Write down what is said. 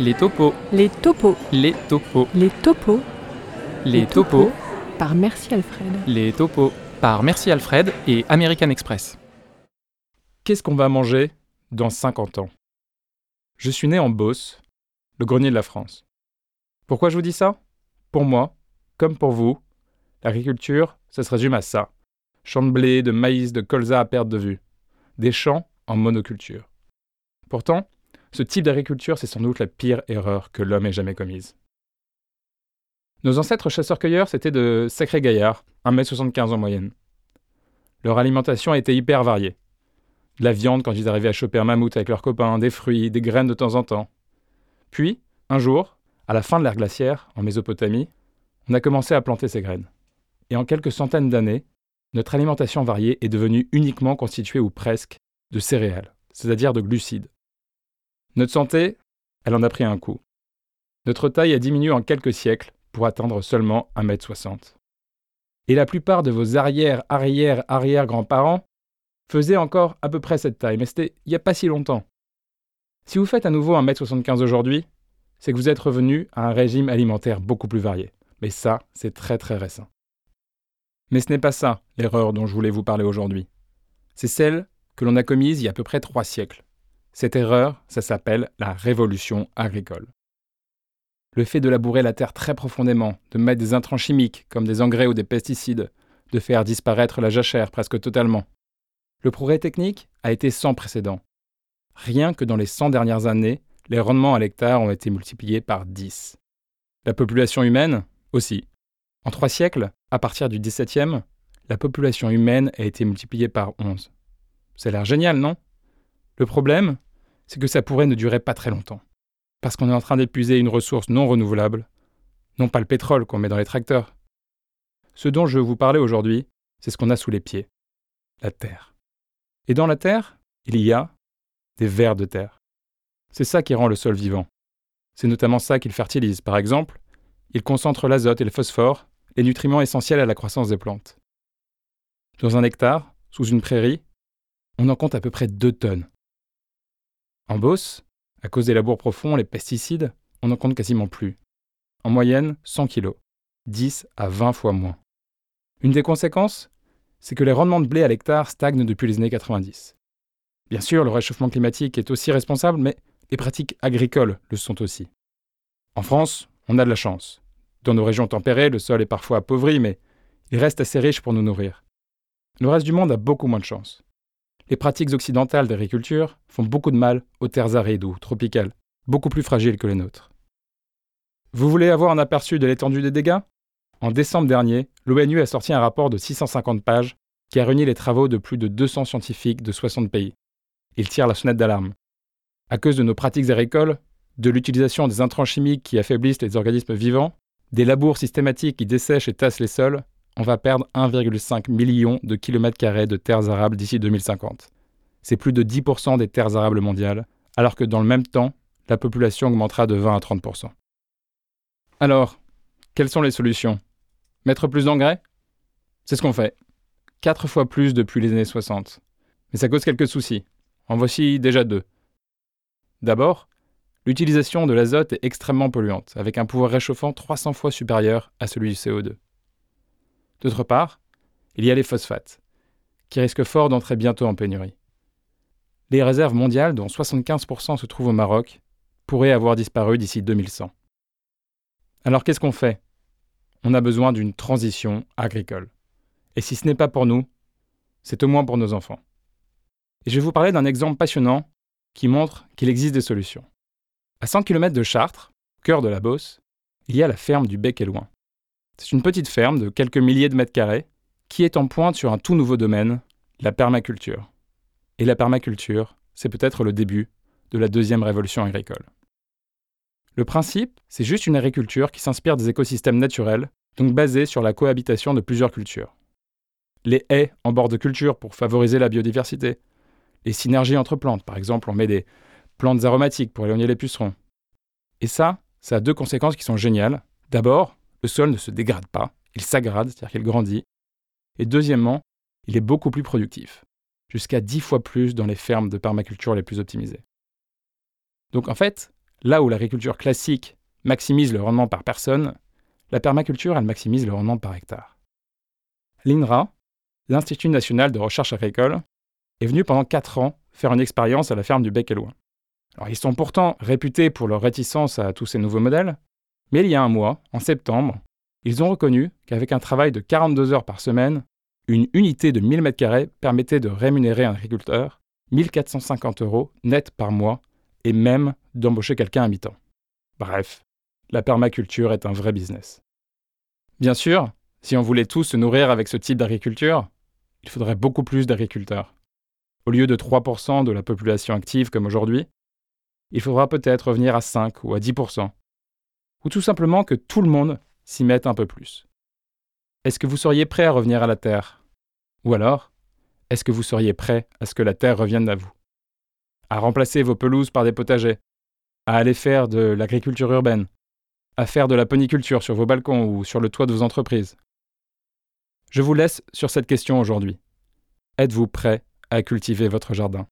Les topos, Les topos. les topos, Les topos. les topos, Par Merci Alfred. les topos, par Merci Alfred et American Express. Qu'est-ce qu'on va manger dans 50 ans? Je suis né en Beauce, le grenier de la France. Pourquoi je vous dis ça? Pour moi, comme pour vous, l'agriculture, ça se résume à ça. Champs de blé, de maïs, de colza à perte de vue. Des champs en monoculture. Pourtant, ce type d'agriculture, c'est sans doute la pire erreur que l'homme ait jamais commise. Nos ancêtres chasseurs-cueilleurs, c'était de sacrés gaillards, 1m75 en moyenne. Leur alimentation été hyper variée. De la viande quand ils arrivaient à choper un mammouth avec leurs copains, des fruits, des graines de temps en temps. Puis, un jour, à la fin de l'ère glaciaire, en Mésopotamie, on a commencé à planter ces graines. Et en quelques centaines d'années, notre alimentation variée est devenue uniquement constituée ou presque de céréales, c'est-à-dire de glucides. Notre santé, elle en a pris un coup. Notre taille a diminué en quelques siècles pour atteindre seulement 1m60. Et la plupart de vos arrière, arrière, arrière grands-parents faisaient encore à peu près cette taille, mais c'était il n'y a pas si longtemps. Si vous faites à nouveau 1m75 aujourd'hui, c'est que vous êtes revenu à un régime alimentaire beaucoup plus varié. Mais ça, c'est très très récent. Mais ce n'est pas ça l'erreur dont je voulais vous parler aujourd'hui. C'est celle que l'on a commise il y a à peu près trois siècles. Cette erreur, ça s'appelle la révolution agricole. Le fait de labourer la terre très profondément, de mettre des intrants chimiques comme des engrais ou des pesticides, de faire disparaître la jachère presque totalement. Le progrès technique a été sans précédent. Rien que dans les 100 dernières années, les rendements à l'hectare ont été multipliés par 10. La population humaine aussi. En trois siècles, à partir du XVIIe, la population humaine a été multipliée par 11. Ça a l'air génial, non? Le problème, c'est que ça pourrait ne durer pas très longtemps. Parce qu'on est en train d'épuiser une ressource non renouvelable, non pas le pétrole qu'on met dans les tracteurs. Ce dont je vous parler aujourd'hui, c'est ce qu'on a sous les pieds, la terre. Et dans la terre, il y a des vers de terre. C'est ça qui rend le sol vivant. C'est notamment ça qu'il fertilise. Par exemple, il concentre l'azote et le phosphore, les nutriments essentiels à la croissance des plantes. Dans un hectare, sous une prairie, on en compte à peu près 2 tonnes. En Beauce, à cause des labours profonds, les pesticides, on en compte quasiment plus. En moyenne, 100 kg, 10 à 20 fois moins. Une des conséquences, c'est que les rendements de blé à l'hectare stagnent depuis les années 90. Bien sûr, le réchauffement climatique est aussi responsable, mais les pratiques agricoles le sont aussi. En France, on a de la chance. Dans nos régions tempérées, le sol est parfois appauvri, mais il reste assez riche pour nous nourrir. Le reste du monde a beaucoup moins de chance. Les pratiques occidentales d'agriculture font beaucoup de mal aux terres arides ou tropicales, beaucoup plus fragiles que les nôtres. Vous voulez avoir un aperçu de l'étendue des dégâts? En décembre dernier, l'ONU a sorti un rapport de 650 pages qui a réuni les travaux de plus de 200 scientifiques de 60 pays. Il tire la sonnette d'alarme. À cause de nos pratiques agricoles, de l'utilisation des intrants chimiques qui affaiblissent les organismes vivants, des labours systématiques qui dessèchent et tassent les sols, on va perdre 1,5 million de kilomètres carrés de terres arables d'ici 2050. C'est plus de 10% des terres arables mondiales, alors que dans le même temps, la population augmentera de 20 à 30%. Alors, quelles sont les solutions? Mettre plus d'engrais? C'est ce qu'on fait. Quatre fois plus depuis les années 60. Mais ça cause quelques soucis. En voici déjà deux. D'abord, l'utilisation de l'azote est extrêmement polluante, avec un pouvoir réchauffant 300 fois supérieur à celui du CO2. D'autre part, il y a les phosphates, qui risquent fort d'entrer bientôt en pénurie. Les réserves mondiales, dont 75% se trouvent au Maroc, pourraient avoir disparu d'ici 2100. Alors qu'est-ce qu'on fait? On a besoin d'une transition agricole. Et si ce n'est pas pour nous, c'est au moins pour nos enfants. Et je vais vous parler d'un exemple passionnant qui montre qu'il existe des solutions. À 100 km de Chartres, cœur de la Beauce, il y a la ferme du Bec et Loin. C'est une petite ferme de quelques milliers de mètres carrés qui est en pointe sur un tout nouveau domaine, la permaculture. Et la permaculture, c'est peut-être le début de la deuxième révolution agricole. Le principe, c'est juste une agriculture qui s'inspire des écosystèmes naturels, donc basée sur la cohabitation de plusieurs cultures. Les haies en bord de culture pour favoriser la biodiversité, les synergies entre plantes, par exemple on met des plantes aromatiques pour éloigner les pucerons. Et ça, ça a deux conséquences qui sont géniales. D'abord, le sol ne se dégrade pas, il s'aggrade, c'est-à-dire qu'il grandit. Et deuxièmement, il est beaucoup plus productif, jusqu'à 10 fois plus dans les fermes de permaculture les plus optimisées. Donc en fait, Là où l'agriculture classique maximise le rendement par personne, la permaculture, elle maximise le rendement par hectare. L'INRA, l'Institut national de recherche agricole, est venu pendant 4 ans faire une expérience à la ferme du Bec et Loin. Alors, ils sont pourtant réputés pour leur réticence à tous ces nouveaux modèles, mais il y a un mois, en septembre, ils ont reconnu qu'avec un travail de 42 heures par semaine, une unité de 1000 m2 permettait de rémunérer un agriculteur 1450 euros net par mois et même d'embaucher quelqu'un à mi-temps. Bref, la permaculture est un vrai business. Bien sûr, si on voulait tous se nourrir avec ce type d'agriculture, il faudrait beaucoup plus d'agriculteurs. Au lieu de 3% de la population active comme aujourd'hui, il faudra peut-être revenir à 5 ou à 10%. Ou tout simplement que tout le monde s'y mette un peu plus. Est-ce que vous seriez prêt à revenir à la Terre? Ou alors, est-ce que vous seriez prêt à ce que la Terre revienne à vous? À remplacer vos pelouses par des potagers? À aller faire de l'agriculture urbaine? À faire de la poniculture sur vos balcons ou sur le toit de vos entreprises? Je vous laisse sur cette question aujourd'hui. Êtes-vous prêt à cultiver votre jardin?